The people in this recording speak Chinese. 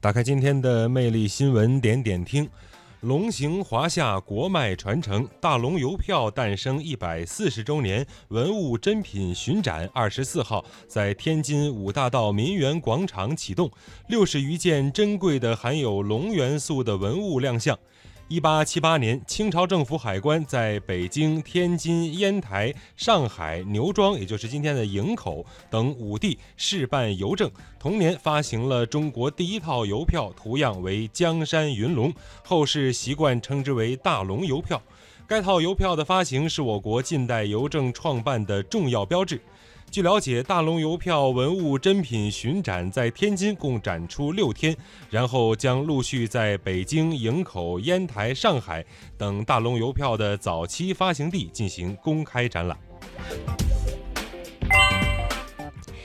打开今天的魅力新闻点点听，龙行华夏，国脉传承，大龙邮票诞生一百四十周年文物珍品巡展，二十四号在天津五大道民园广场启动，六十余件珍贵的含有龙元素的文物亮相。一八七八年，清朝政府海关在北京、天津、烟台、上海、牛庄，也就是今天的营口等五地试办邮政。同年发行了中国第一套邮票，图样为江山云龙，后世习惯称之为大龙邮票。该套邮票的发行是我国近代邮政创办的重要标志。据了解，大龙邮票文物珍品巡展在天津共展出六天，然后将陆续在北京、营口、烟台、上海等大龙邮票的早期发行地进行公开展览。